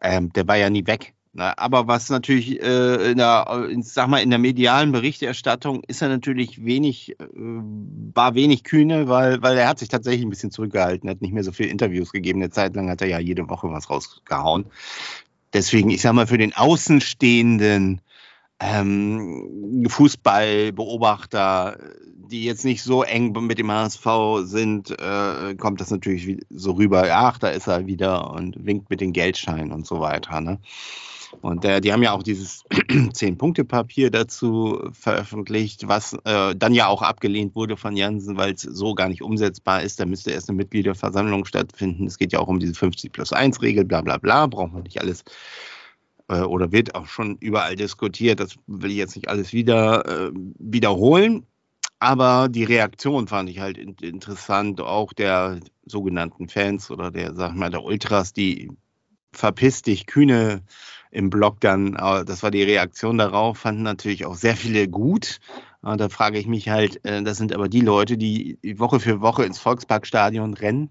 Ähm, der war ja nie weg. Na, aber was natürlich äh, in der, in, sag mal, in der medialen Berichterstattung ist er natürlich wenig, äh, war wenig kühne, weil, weil er hat sich tatsächlich ein bisschen zurückgehalten, hat nicht mehr so viele Interviews gegeben. Eine Zeit lang hat er ja jede Woche was rausgehauen. Deswegen, ich sag mal, für den Außenstehenden ähm, Fußballbeobachter, die jetzt nicht so eng mit dem HSV sind, äh, kommt das natürlich so rüber, ach, da ist er wieder und winkt mit den Geldscheinen und so weiter. Ne? Und äh, die haben ja auch dieses Zehn-Punkte-Papier dazu veröffentlicht, was äh, dann ja auch abgelehnt wurde von Jansen, weil es so gar nicht umsetzbar ist. Da müsste erst eine Mitgliederversammlung stattfinden. Es geht ja auch um diese 50 plus 1 Regel, bla bla bla, braucht man nicht alles äh, oder wird auch schon überall diskutiert. Das will ich jetzt nicht alles wieder äh, wiederholen. Aber die Reaktion fand ich halt interessant, auch der sogenannten Fans oder der, sag mal, der Ultras, die verpiss dich, kühne im Blog dann, das war die Reaktion darauf, fanden natürlich auch sehr viele gut. Da frage ich mich halt, äh, das sind aber die Leute, die Woche für Woche ins Volksparkstadion rennen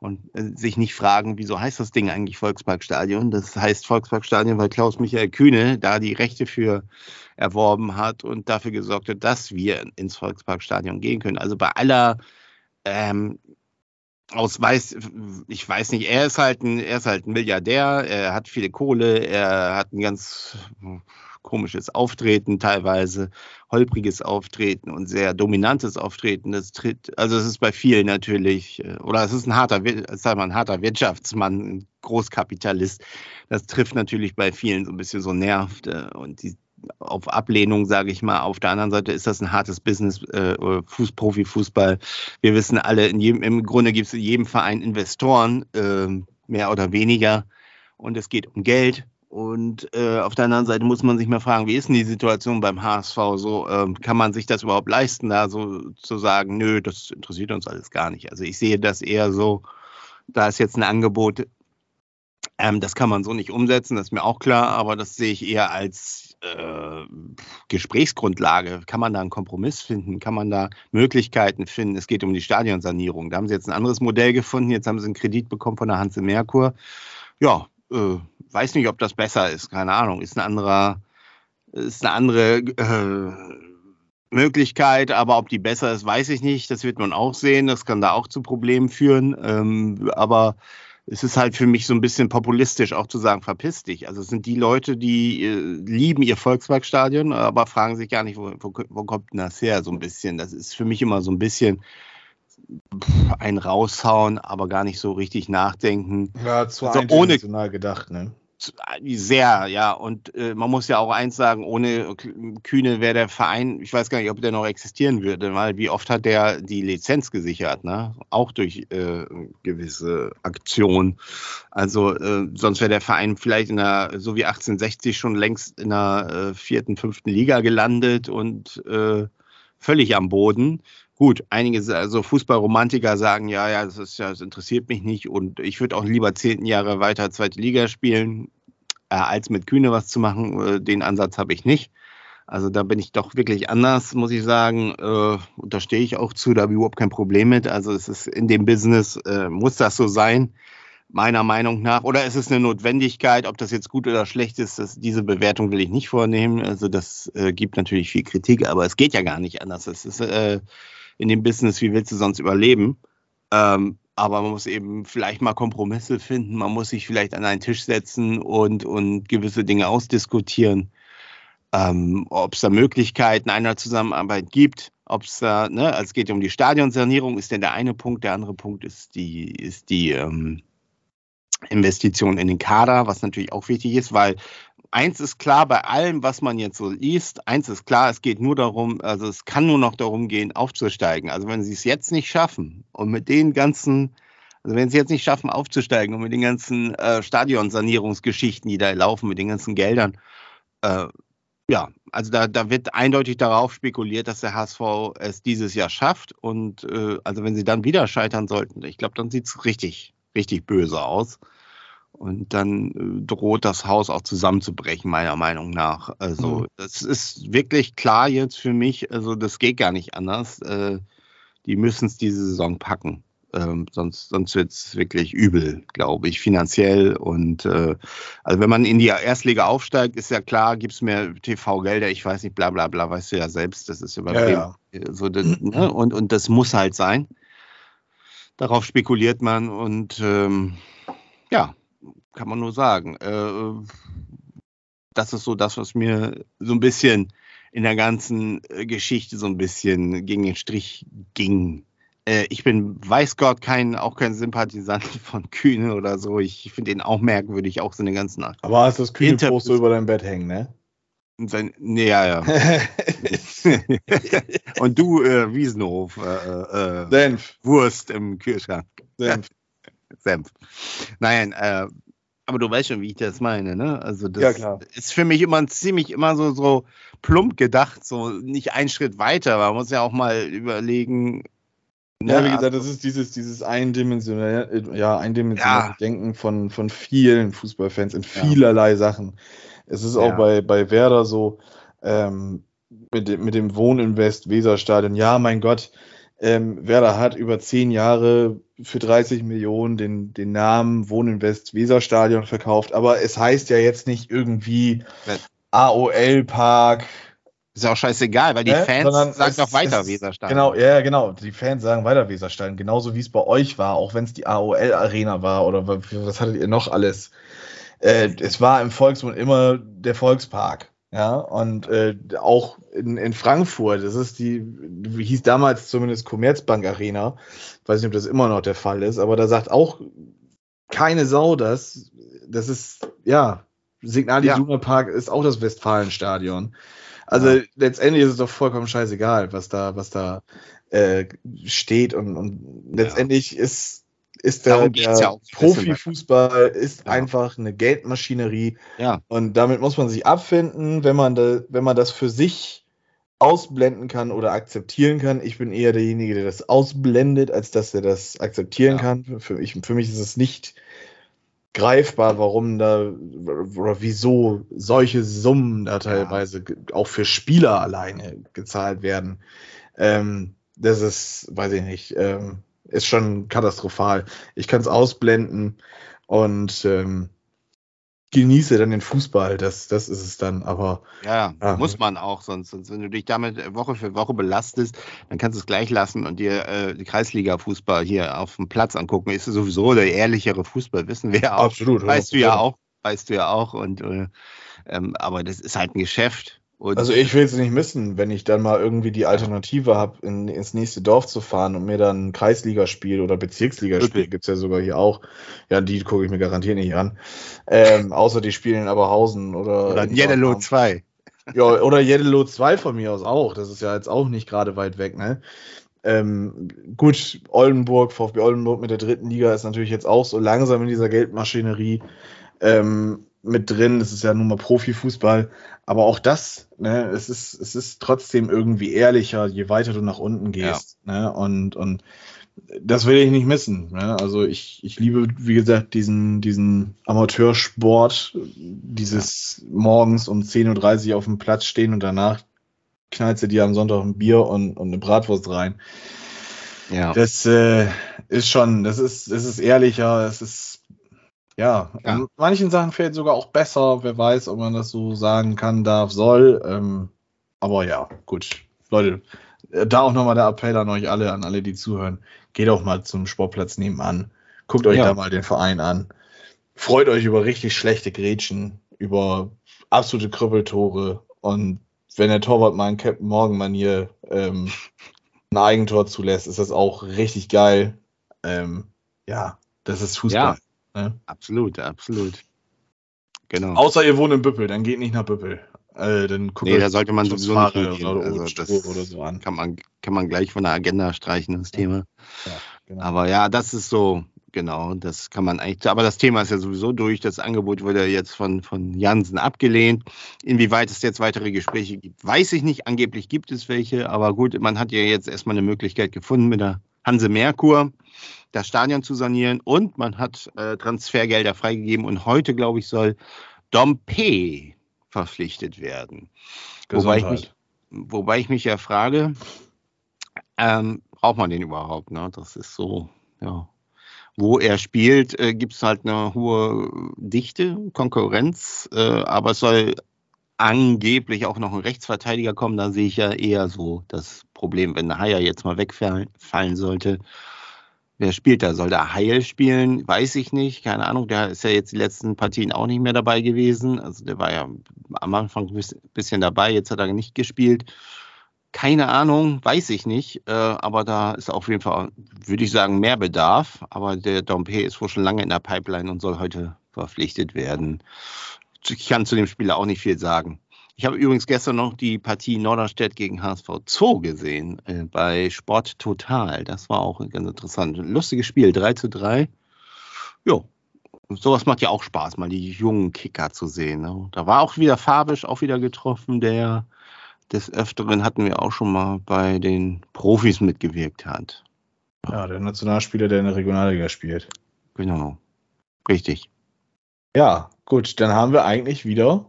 und äh, sich nicht fragen, wieso heißt das Ding eigentlich Volksparkstadion? Das heißt Volksparkstadion, weil Klaus Michael Kühne da die Rechte für erworben hat und dafür gesorgt hat, dass wir ins Volksparkstadion gehen können. Also bei aller ähm, aus weiß, ich weiß nicht, er ist halt ein, er ist halt ein Milliardär, er hat viele Kohle, er hat ein ganz komisches Auftreten teilweise, holpriges Auftreten und sehr dominantes Auftreten. Das tritt, also es ist bei vielen natürlich, äh, oder es ist ein harter, sag mal, ein harter Wirtschaftsmann, ein Großkapitalist. Das trifft natürlich bei vielen so ein bisschen so nervt äh, und die auf Ablehnung, sage ich mal. Auf der anderen Seite ist das ein hartes Business, äh, Fuß, Profifußball. Wir wissen alle, in jedem, im Grunde gibt es in jedem Verein Investoren, äh, mehr oder weniger. Und es geht um Geld. Und äh, auf der anderen Seite muss man sich mal fragen, wie ist denn die Situation beim HSV so? Ähm, kann man sich das überhaupt leisten, da so zu sagen, nö, das interessiert uns alles gar nicht. Also ich sehe das eher so, da ist jetzt ein Angebot, ähm, das kann man so nicht umsetzen, das ist mir auch klar, aber das sehe ich eher als äh, Gesprächsgrundlage? Kann man da einen Kompromiss finden? Kann man da Möglichkeiten finden? Es geht um die Stadionsanierung. Da haben sie jetzt ein anderes Modell gefunden. Jetzt haben sie einen Kredit bekommen von der Hanse Merkur. Ja, äh, weiß nicht, ob das besser ist. Keine Ahnung. Ist eine andere, ist eine andere äh, Möglichkeit, aber ob die besser ist, weiß ich nicht. Das wird man auch sehen. Das kann da auch zu Problemen führen. Ähm, aber es ist halt für mich so ein bisschen populistisch auch zu sagen, verpiss dich. Also es sind die Leute, die äh, lieben ihr Volksparkstadion, aber fragen sich gar nicht, wo, wo, wo, kommt denn das her, so ein bisschen. Das ist für mich immer so ein bisschen ein raushauen, aber gar nicht so richtig nachdenken. Ja, zu also ohne gedacht, ne? Sehr, ja. Und äh, man muss ja auch eins sagen, ohne Kühne wäre der Verein, ich weiß gar nicht, ob der noch existieren würde, weil wie oft hat der die Lizenz gesichert, ne? Auch durch äh, gewisse Aktionen. Also äh, sonst wäre der Verein vielleicht in der, so wie 1860 schon längst in der äh, vierten, fünften Liga gelandet und äh, völlig am Boden. Gut, einige also Fußballromantiker sagen, ja, ja, das ist ja, das interessiert mich nicht und ich würde auch lieber zehn Jahre weiter zweite Liga spielen, äh, als mit Kühne was zu machen. Äh, den Ansatz habe ich nicht. Also da bin ich doch wirklich anders, muss ich sagen. Äh, und da stehe ich auch zu, da habe ich überhaupt kein Problem mit. Also es ist in dem Business, äh, muss das so sein, meiner Meinung nach. Oder ist es eine Notwendigkeit, ob das jetzt gut oder schlecht ist, das, diese Bewertung will ich nicht vornehmen. Also das äh, gibt natürlich viel Kritik, aber es geht ja gar nicht anders. Es ist äh, in dem Business, wie willst du sonst überleben? Ähm, aber man muss eben vielleicht mal Kompromisse finden, man muss sich vielleicht an einen Tisch setzen und, und gewisse Dinge ausdiskutieren. Ähm, ob es da Möglichkeiten einer Zusammenarbeit gibt, ob es da, ne, also es geht um die Stadionsanierung, ist denn der eine Punkt, der andere Punkt ist die, ist die ähm, Investition in den Kader, was natürlich auch wichtig ist, weil eins ist klar bei allem, was man jetzt so liest, eins ist klar, es geht nur darum, also es kann nur noch darum gehen, aufzusteigen. Also wenn sie es jetzt nicht schaffen und mit den ganzen, also wenn sie jetzt nicht schaffen, aufzusteigen und mit den ganzen äh, Stadionsanierungsgeschichten, die da laufen, mit den ganzen Geldern, äh, ja, also da, da wird eindeutig darauf spekuliert, dass der HSV es dieses Jahr schafft. Und äh, also wenn sie dann wieder scheitern sollten, ich glaube, dann sieht es richtig, richtig böse aus. Und dann äh, droht das Haus auch zusammenzubrechen, meiner Meinung nach. Also, mhm. das ist wirklich klar jetzt für mich. Also, das geht gar nicht anders. Äh, die müssen es diese Saison packen. Ähm, sonst sonst wird es wirklich übel, glaube ich, finanziell. Und äh, also wenn man in die Erstliga aufsteigt, ist ja klar, gibt es mehr TV-Gelder, ich weiß nicht, bla bla bla, weißt du ja selbst, das ist übertrieben. Ja, ja. So, das, ne? und, und das muss halt sein. Darauf spekuliert man und ähm, ja, kann man nur sagen. Äh, das ist so das, was mir so ein bisschen in der ganzen äh, Geschichte so ein bisschen gegen den Strich ging. Äh, ich bin, weiß Gott, kein, auch kein Sympathisant von Kühne oder so. Ich finde ihn auch merkwürdig, auch so eine ganzen. Aber hast das Kühne-Poster über dein Bett hängen, ne? Sein, nee, ja, ja. Und du, äh, Wiesenhof, äh, äh, Senf. Wurst im Kühlschrank. Senf. Senf. Nein, äh, aber du weißt schon, wie ich das meine, ne? Also das ja, ist für mich immer ziemlich immer so, so plump gedacht, so nicht einen Schritt weiter. Man muss ja auch mal überlegen. Ne? Ja, wie gesagt, das ist dieses, dieses eindimensionale, ja, eindimensionale ja. Denken von, von vielen Fußballfans in vielerlei ja. Sachen. Es ist auch bei, bei Werder so, ähm, mit, dem, mit dem Wohninvest Weserstadion, ja, mein Gott, ähm, Werder hat über zehn Jahre für 30 Millionen den, den Namen Wohninvest Weserstadion verkauft, aber es heißt ja jetzt nicht irgendwie AOL Park. Ist ja auch scheißegal, weil die ne? Fans sagen doch weiter Weserstadion. Genau, ja, genau. Die Fans sagen weiter Weserstadion, genauso wie es bei euch war, auch wenn es die AOL Arena war oder was hattet ihr noch alles. Äh, es war im Volksmund immer der Volkspark. Ja, und äh, auch in, in Frankfurt, das ist die, hieß damals zumindest Commerzbank Arena. Ich weiß nicht, ob das immer noch der Fall ist, aber da sagt auch keine Sau das. Das ist, ja, Signal Iduna ja. Park ist auch das Westfalenstadion. Also ja. letztendlich ist es doch vollkommen scheißegal, was da, was da äh, steht und, und letztendlich ja. ist ist der, der ja Profifußball ist ja. einfach eine Geldmaschinerie. Ja. Und damit muss man sich abfinden, wenn man, da, wenn man das für sich ausblenden kann oder akzeptieren kann. Ich bin eher derjenige, der das ausblendet, als dass er das akzeptieren ja. kann. Für, ich, für mich ist es nicht greifbar, warum da oder wieso solche Summen da teilweise auch für Spieler alleine gezahlt werden. Ähm, das ist, weiß ich nicht. Ähm, ist schon katastrophal. Ich kann es ausblenden und ähm, genieße dann den Fußball. Das, das ist es dann. Aber ja, ja, muss man auch. Sonst, sonst, wenn du dich damit Woche für Woche belastest, dann kannst du es gleich lassen und dir äh, die Kreisliga-Fußball hier auf dem Platz angucken. Ist sowieso der ehrlichere Fußball, wissen wir auch. Absolut. Weißt du ja auch. Weißt du ja auch. Und äh, ähm, aber das ist halt ein Geschäft. Und also ich will es nicht missen, wenn ich dann mal irgendwie die Alternative habe, in, ins nächste Dorf zu fahren und mir dann ein Kreisligaspiel oder Bezirksligaspiel, okay. gibt's ja sogar hier auch. Ja, die gucke ich mir garantiert nicht an. Ähm, außer die spielen in Aberhausen oder. Oder Jeddelo 2. Ja, oder Jeddelo 2 von mir aus auch. Das ist ja jetzt auch nicht gerade weit weg, ne? Ähm, gut, Oldenburg, VfB Oldenburg mit der dritten Liga ist natürlich jetzt auch so langsam in dieser Geldmaschinerie. Ähm, mit drin. Es ist ja nun mal Profifußball. Aber auch das, ne, es ist, es ist trotzdem irgendwie ehrlicher, je weiter du nach unten gehst. Ja. Ne? Und, und das will ich nicht missen. Ne? Also ich, ich liebe, wie gesagt, diesen, diesen Amateursport, dieses ja. morgens um 10.30 Uhr auf dem Platz stehen und danach knallst du dir am Sonntag ein Bier und, und eine Bratwurst rein. Ja. Das äh, ist schon, das ist, das ist ehrlicher, es ist ja, ja. in manchen Sachen fällt sogar auch besser. Wer weiß, ob man das so sagen kann, darf, soll. Ähm, aber ja, gut. Leute, äh, da auch nochmal der Appell an euch alle, an alle, die zuhören. Geht auch mal zum Sportplatz nebenan. Guckt euch ja. da mal den Verein an. Freut euch über richtig schlechte Grätschen, über absolute Krüppeltore. Und wenn der Torwart mal in Captain Morgan-Manier ähm, ein Eigentor zulässt, ist das auch richtig geil. Ähm, ja, das ist Fußball. Ja. Ne? Absolut, absolut. Genau. Außer ihr wohnt in Büppel, dann geht nicht nach Büppel. Äh, dann guckt nee, da sollte man sowieso nicht hingehen. Oder, also das oder so an. Kann man, kann man gleich von der Agenda streichen, das Thema. Ja, genau. Aber ja, das ist so, genau, das kann man eigentlich, aber das Thema ist ja sowieso durch. Das Angebot wurde jetzt von, von Jansen abgelehnt. Inwieweit es jetzt weitere Gespräche gibt, weiß ich nicht. Angeblich gibt es welche, aber gut, man hat ja jetzt erstmal eine Möglichkeit gefunden mit der Hanse Merkur das Stadion zu sanieren und man hat äh, Transfergelder freigegeben und heute, glaube ich, soll Dompe verpflichtet werden. Wobei ich, mich, wobei ich mich ja frage, ähm, braucht man den überhaupt? Ne? Das ist so, ja. Wo er spielt, äh, gibt es halt eine hohe Dichte, Konkurrenz, äh, aber es soll angeblich auch noch ein Rechtsverteidiger kommen. Da sehe ich ja eher so das Problem, wenn Haier jetzt mal wegfallen sollte. Wer spielt da? Soll der Heil spielen? Weiß ich nicht. Keine Ahnung. Der ist ja jetzt die letzten Partien auch nicht mehr dabei gewesen. Also der war ja am Anfang ein bisschen dabei. Jetzt hat er nicht gespielt. Keine Ahnung, weiß ich nicht. Äh, aber da ist auf jeden Fall, würde ich sagen, mehr Bedarf. Aber der Dompe ist wohl schon lange in der Pipeline und soll heute verpflichtet werden. Ich kann zu dem Spieler auch nicht viel sagen. Ich habe übrigens gestern noch die Partie Norderstedt gegen HSV Zoo gesehen äh, bei Sport Total. Das war auch ganz interessant. Lustiges Spiel, 3 zu 3. Jo, sowas macht ja auch Spaß, mal die jungen Kicker zu sehen. Ne? Da war auch wieder Fabisch auch wieder getroffen, der des Öfteren hatten wir auch schon mal bei den Profis mitgewirkt hat. Ja, der Nationalspieler, der in der Regionalliga spielt. Genau. Richtig. Ja, gut, dann haben wir eigentlich wieder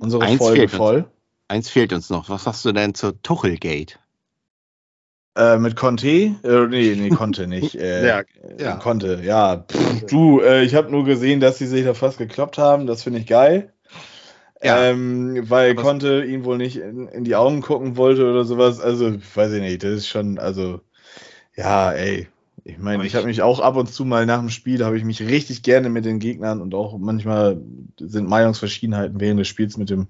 unsere Eins Folge voll. Uns. Eins fehlt uns noch. Was sagst du denn zur Tuchelgate? Äh, mit Conte? Äh, nee, nee, Conte nicht. Äh, Ja, äh, ja. Conte, ja. Pff, du, äh, ich habe nur gesehen, dass sie sich da fast gekloppt haben. Das finde ich geil. Ja. Ähm, weil Aber- Conte ihn wohl nicht in, in die Augen gucken wollte oder sowas. Also, weiß ich nicht. Das ist schon, also, ja, ey. Ich meine, ich ich- habe mich auch ab und zu mal nach dem Spiel, habe ich mich richtig gerne mit den Gegnern und auch manchmal sind Meinungsverschiedenheiten während des Spiels mit dem,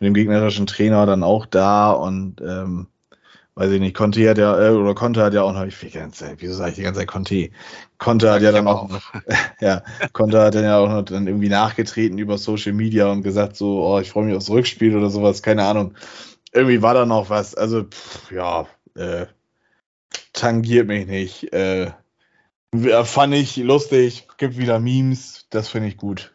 mit dem gegnerischen Trainer dann auch da und ähm, weiß ich nicht, Conte hat ja, äh, oder Conte hat ja auch noch, ich will die ganze Zeit, wieso sage ich die ganze Zeit Conte? Conte hat ja dann auch noch, ja, Conte hat dann ja auch noch dann irgendwie nachgetreten über Social Media und gesagt so, oh, ich freue mich aufs Rückspiel oder sowas, keine Ahnung. Irgendwie war da noch was, also, pff, ja, äh, tangiert mich nicht, äh, fand ich lustig, gibt wieder Memes, das finde ich gut.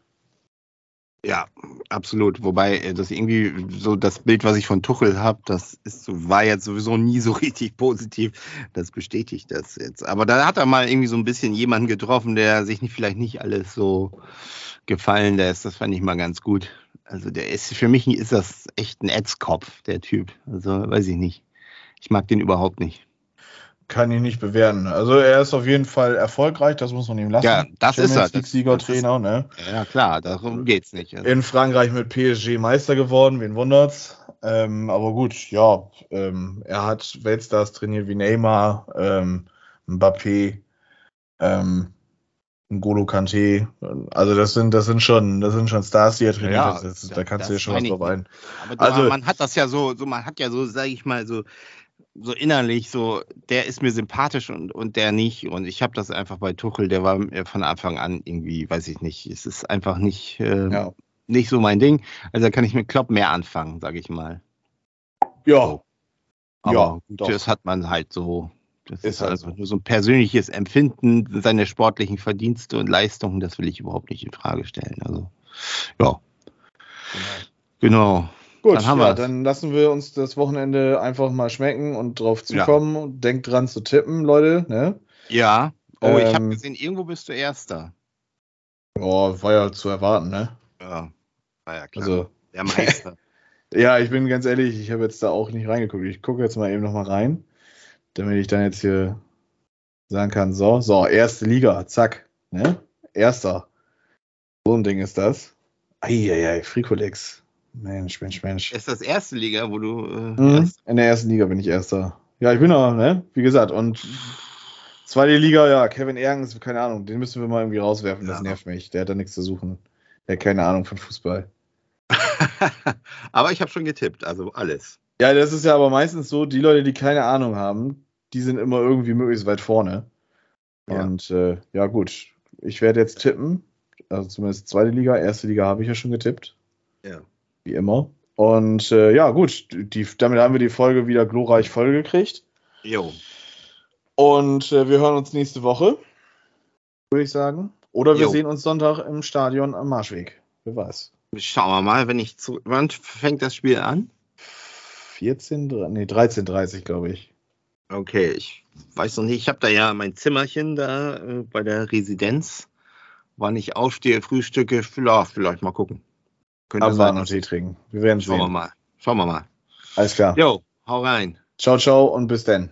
Ja, absolut. Wobei äh, das irgendwie so das Bild, was ich von Tuchel habe, das ist war jetzt sowieso nie so richtig positiv. Das bestätigt das jetzt. Aber da hat er mal irgendwie so ein bisschen jemanden getroffen, der sich nicht, vielleicht nicht alles so gefallen lässt. Das fand ich mal ganz gut. Also der ist für mich ist das echt ein Ätzkopf, der Typ. Also weiß ich nicht. Ich mag den überhaupt nicht. Kann ich nicht bewerten. Also er ist auf jeden Fall erfolgreich, das muss man ihm lassen. Ja, das ist er. Siegertrainer, ne? Ja klar, darum geht's nicht. Also, In Frankreich mit PSG Meister geworden, wen wundert's? Ähm, aber gut, ja, ähm, er hat Weltstars trainiert wie Neymar, ähm, Mbappé, ähm, N'Golo Kanté. Also das sind, das sind schon, das sind schon Stars, die er trainiert Ja, hat. Das, da kannst du dir schon was drauf ein. Aber du, Also- man hat das ja so, so, man hat ja so, sage ich mal, so, so innerlich so, der ist mir sympathisch und, und der nicht. Und ich habe das einfach bei Tuchel, der war mir von Anfang an irgendwie, weiß ich nicht, es ist einfach nicht, äh, Ja. nicht so mein Ding. Also da kann ich mit Klopp mehr anfangen, sage ich mal. Ja, Aber Ja, gut, das hat man halt so. Das Ist ist, halt also so. nur so ein persönliches Empfinden, seine sportlichen Verdienste und Leistungen, das will ich überhaupt nicht in Frage stellen. Also, ja, genau. Gut, Dann haben ja, wir's. dann lassen wir uns das Wochenende einfach mal schmecken und drauf Ja. zukommen. Denkt dran zu tippen, Leute. Ne? Ja. Oh, ich habe Ähm, gesehen, irgendwo bist du Erster. Oh, war ja zu erwarten, ne? Ja, war ja klar. Also, der Meister. ja, ich bin ganz ehrlich, ich habe jetzt da auch nicht reingeguckt. Ich gucke jetzt mal eben noch mal rein, damit ich dann jetzt hier sagen kann, so, so, erste Liga, zack, ne? Erster. So ein Ding ist das. Eieiei, Fricolex. Mensch, Mensch, Mensch. ist das erste Liga, wo du äh, Mhm. In der ersten Liga bin ich Erster. Ja, ich bin da, ne? Wie gesagt, und zweite Liga, ja, Kevin Ergens, keine Ahnung, den müssen wir mal irgendwie rauswerfen, das Ja. nervt mich. Der hat da nichts zu suchen. Der hat keine Ahnung von Fußball. Aber ich habe schon getippt, also alles. Ja, das ist ja aber meistens so, die Leute, die keine Ahnung haben, die sind immer irgendwie möglichst weit vorne. Ja. Und äh, ja, gut. Ich werde jetzt tippen. Also zumindest zweite Liga, erste Liga habe ich ja schon getippt. Ja. Wie immer. Und äh, ja, gut, die, damit haben wir die Folge wieder glorreich vollgekriegt. Jo. Und äh, wir hören uns nächste Woche, würde ich sagen. Oder wir Jo. sehen uns Sonntag im Stadion am Marschweg. Wer weiß. Schauen wir mal, wenn ich zu. Wann fängt das Spiel an? 14, dre- nee, 13.30 glaube ich. Okay, ich weiß noch nicht. Ich habe da ja mein Zimmerchen da äh, bei der Residenz. Wann ich aufstehe, frühstücke, vielleicht, vielleicht mal gucken. Könnte Abwarten sein. und Tee trinken. Wir werden Schauen wir sehen. mal. Schauen wir mal. Alles klar. Jo, hau rein. Ciao, ciao und bis dann.